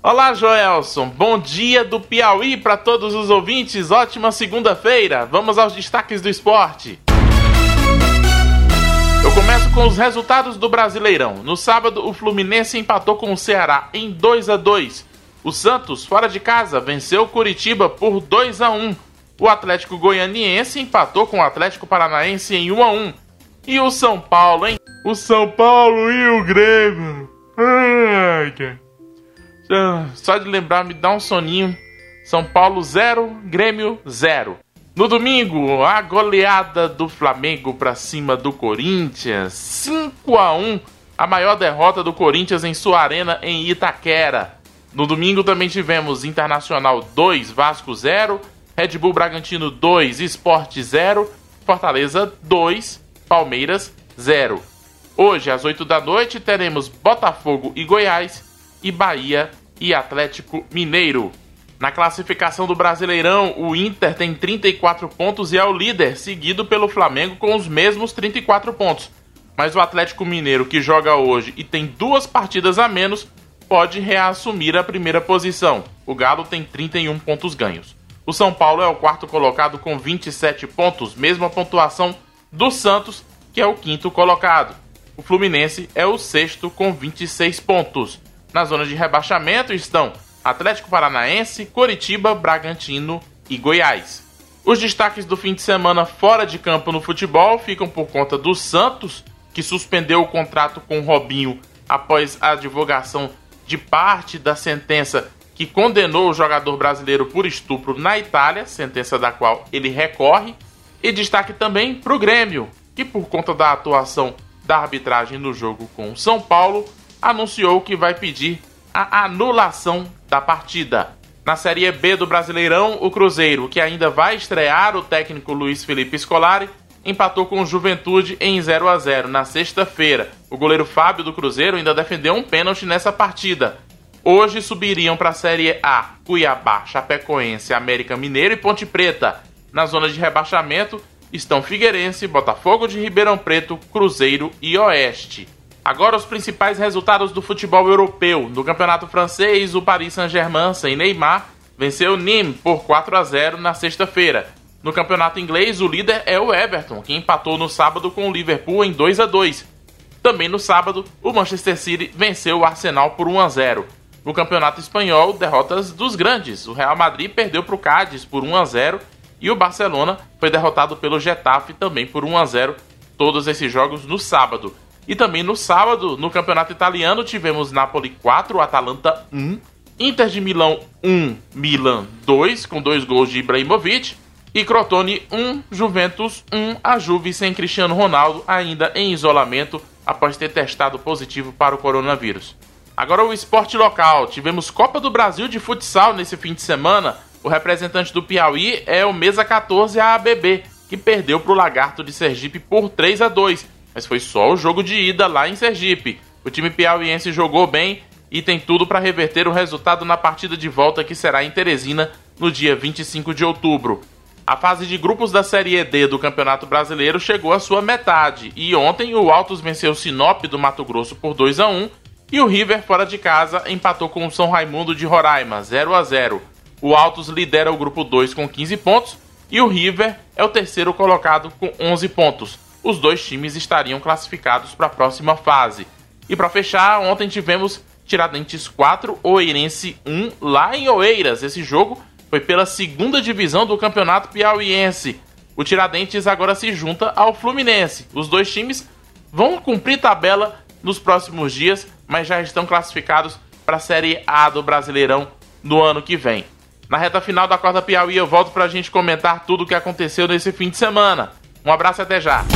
Olá, Joelson. Bom dia do Piauí para todos os ouvintes. Ótima segunda-feira. Vamos aos destaques do esporte. Eu começo com os resultados do Brasileirão. No sábado, o Fluminense empatou com o Ceará em 2 a 2. O Santos, fora de casa, venceu o Curitiba por 2 a 1. O Atlético Goianiense empatou com o Atlético Paranaense em 1 a 1. E o São Paulo, hein? O São Paulo e o Grêmio. Ai, só de lembrar me dá um soninho. São Paulo 0, Grêmio 0. No domingo, a goleada do Flamengo para cima do Corinthians, 5 a 1, a maior derrota do Corinthians em sua arena em Itaquera. No domingo também tivemos Internacional 2, Vasco 0, Red Bull Bragantino 2, Sport 0, Fortaleza 2, Palmeiras 0. Hoje, às 8 da noite, teremos Botafogo e Goiás e Bahia e Atlético Mineiro. Na classificação do Brasileirão, o Inter tem 34 pontos e é o líder, seguido pelo Flamengo com os mesmos 34 pontos. Mas o Atlético Mineiro, que joga hoje e tem duas partidas a menos, pode reassumir a primeira posição. O Galo tem 31 pontos ganhos. O São Paulo é o quarto colocado com 27 pontos, mesma pontuação do Santos, que é o quinto colocado. O Fluminense é o sexto com 26 pontos. Na zona de rebaixamento estão Atlético Paranaense, Coritiba, Bragantino e Goiás. Os destaques do fim de semana fora de campo no futebol ficam por conta do Santos, que suspendeu o contrato com Robinho após a divulgação de parte da sentença que condenou o jogador brasileiro por estupro na Itália, sentença da qual ele recorre. E destaque também para o Grêmio, que por conta da atuação da arbitragem no jogo com o São Paulo, anunciou que vai pedir a anulação da partida. Na Série B do Brasileirão, o Cruzeiro, que ainda vai estrear o técnico Luiz Felipe Scolari, empatou com o Juventude em 0 a 0 na sexta-feira. O goleiro Fábio do Cruzeiro ainda defendeu um pênalti nessa partida. Hoje subiriam para a Série A Cuiabá, Chapecoense, América Mineiro e Ponte Preta. Na zona de rebaixamento estão Figueirense, Botafogo de Ribeirão Preto, Cruzeiro e Oeste. Agora os principais resultados do futebol europeu. No campeonato francês, o Paris Saint-Germain, sem Neymar, venceu Nîmes por 4 a 0 na sexta-feira. No campeonato inglês, o líder é o Everton, que empatou no sábado com o Liverpool em 2 a 2. Também no sábado, o Manchester City venceu o Arsenal por 1 a 0. No campeonato espanhol, derrotas dos grandes. O Real Madrid perdeu para o Cádiz por 1 a 0 e o Barcelona foi derrotado pelo Getafe também por 1 a 0. Todos esses jogos no sábado. E também no sábado, no Campeonato Italiano, tivemos Napoli 4, Atalanta 1, Inter de Milão 1, Milan 2, com dois gols de Ibrahimovic, e Crotone 1, Juventus 1, a Juve sem Cristiano Ronaldo, ainda em isolamento após ter testado positivo para o coronavírus. Agora o esporte local. Tivemos Copa do Brasil de futsal nesse fim de semana. O representante do Piauí é o Mesa 14 ABB, que perdeu para o Lagarto de Sergipe por 3 a 2 mas foi só o jogo de ida lá em Sergipe. O time piauiense jogou bem e tem tudo para reverter o resultado na partida de volta que será em Teresina no dia 25 de outubro. A fase de grupos da Série D do Campeonato Brasileiro chegou à sua metade e ontem o Altos venceu o Sinop do Mato Grosso por 2 a 1 e o River fora de casa empatou com o São Raimundo de Roraima 0 a 0. O Altos lidera o grupo 2 com 15 pontos e o River é o terceiro colocado com 11 pontos os dois times estariam classificados para a próxima fase. E para fechar, ontem tivemos Tiradentes 4, Oeirense 1 lá em Oeiras. Esse jogo foi pela segunda divisão do Campeonato Piauiense. O Tiradentes agora se junta ao Fluminense. Os dois times vão cumprir tabela nos próximos dias, mas já estão classificados para a Série A do Brasileirão no ano que vem. Na reta final da Corda Piauí eu volto para a gente comentar tudo o que aconteceu nesse fim de semana. Um abraço e até já!